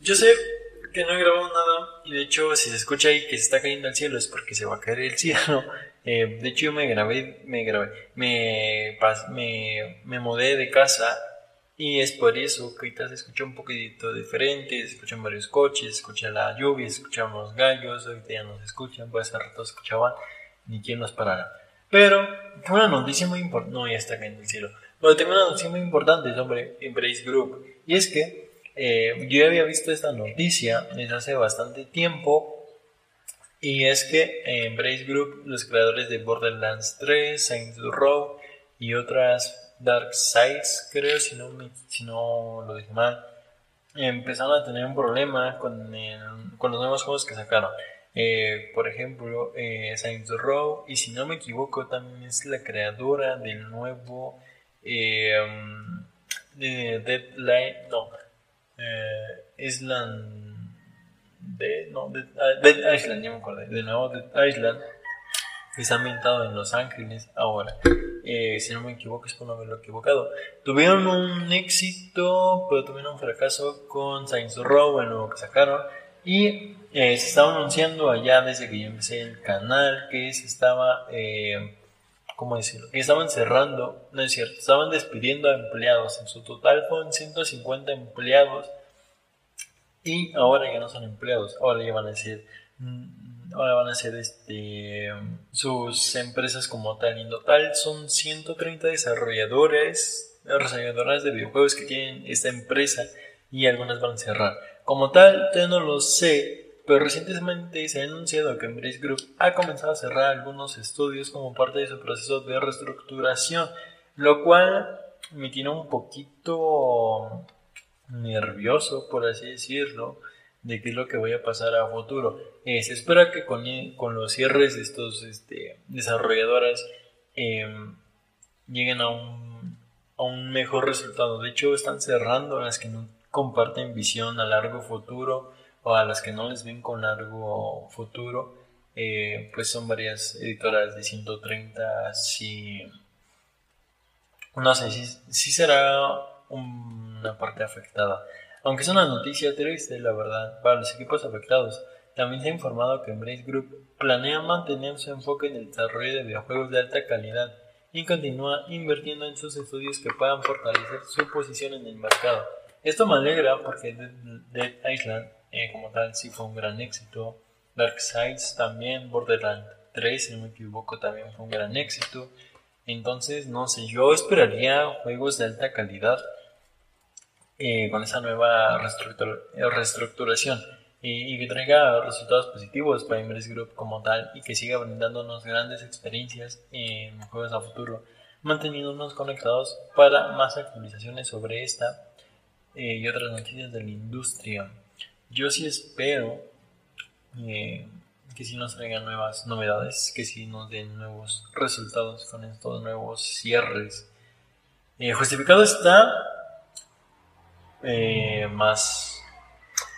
yo sé que no he grabado nada y de hecho si se escucha ahí que se está cayendo el cielo es porque se va a caer el cielo. Eh, de hecho yo me grabé, me grabé, me, me, me mudé de casa y es por eso que ahorita se escucha un poquito diferente, se escuchan varios coches, se escucha la lluvia, los gallos, ahorita ya no se escuchan, pues hace rato escuchaban, ni quien nos parara. Pero, tengo una noticia muy importante, no, ya está cayendo el cielo. Pero tengo una noticia muy importante sobre Embrace Group, y es que eh, yo había visto esta noticia desde hace bastante tiempo y es que Embrace Group, los creadores de Borderlands 3, Saints Row y otras Dark Sides, creo, si no, si no lo dije mal, empezaron a tener un problema con, con los nuevos juegos que sacaron. Eh, por ejemplo, eh, Saints Row, y si no me equivoco, también es la creadora del nuevo eh, de Deadline, no, eh, Island de, no, de, ah, Island, ya me acordé, de nuevo Dead Island, que está ambientado en Los Ángeles ahora. Eh, si no me equivoco, es por no haberlo equivocado. Tuvieron un éxito, pero tuvieron un fracaso con Saints Row, el nuevo que sacaron. Y eh, se estaba anunciando allá desde que yo empecé el canal que se estaba eh, ¿cómo decirlo? Que estaban cerrando, no es cierto, estaban despidiendo a empleados. En su total fueron 150 empleados y ahora ya no son empleados, ahora ya van a ser, mm, ahora van a ser este, sus empresas como tal. En total son 130 desarrolladores, desarrolladoras de videojuegos que tienen esta empresa y algunas van a cerrar. Como tal, todavía no lo sé, pero recientemente se ha anunciado que Embrace Group ha comenzado a cerrar algunos estudios como parte de su proceso de reestructuración, lo cual me tiene un poquito nervioso, por así decirlo, de qué es lo que vaya a pasar a futuro. Eh, se espera que con, con, los cierres de estos este, desarrolladoras em, lleguen a un, a un mejor resultado. De hecho, están cerrando las que no comparten visión a largo futuro o a las que no les ven con largo futuro, eh, pues son varias editoras de 130, si no sé, si, si será una parte afectada. Aunque es una noticia triste, la verdad, para los equipos afectados. También se ha informado que Embrace Group planea mantener su enfoque en el desarrollo de videojuegos de alta calidad y continúa invirtiendo en sus estudios que puedan fortalecer su posición en el mercado. Esto me alegra porque Dead Island eh, como tal sí fue un gran éxito. Dark Sides también, Borderlands 3, si no me equivoco, también fue un gran éxito. Entonces, no sé, yo esperaría juegos de alta calidad eh, con esa nueva reestructuración y, que traiga resultados positivos para Inverse Group como tal y que siga brindándonos grandes experiencias en juegos a futuro, manteniéndonos conectados para más actualizaciones sobre esta eh, y otras noticias de la industria. Yo sí espero eh, que sí nos traigan nuevas novedades, que sí nos den nuevos resultados con estos nuevos cierres. Eh, justificado está eh, más...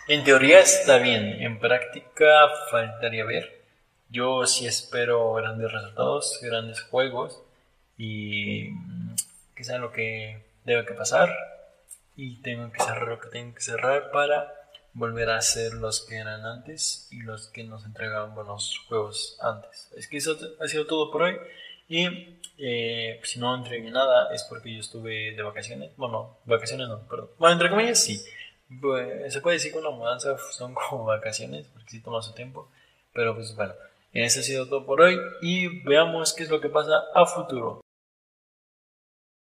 En teoría está bien, en práctica faltaría ver. Yo sí espero grandes resultados, grandes juegos y que sea lo que debe que pasar y tengo que cerrar lo que tengo que cerrar para volver a ser los que eran antes y los que nos entregaban buenos juegos antes. Es que eso ha sido todo por hoy. Y eh, si no entregué nada es porque yo estuve de vacaciones. Bueno, vacaciones no, perdón. Bueno, entre comillas sí. Pues, se puede decir que una mudanza son como vacaciones, porque sí toma su tiempo. Pero pues bueno, eso ha sido todo por hoy y veamos qué es lo que pasa a futuro.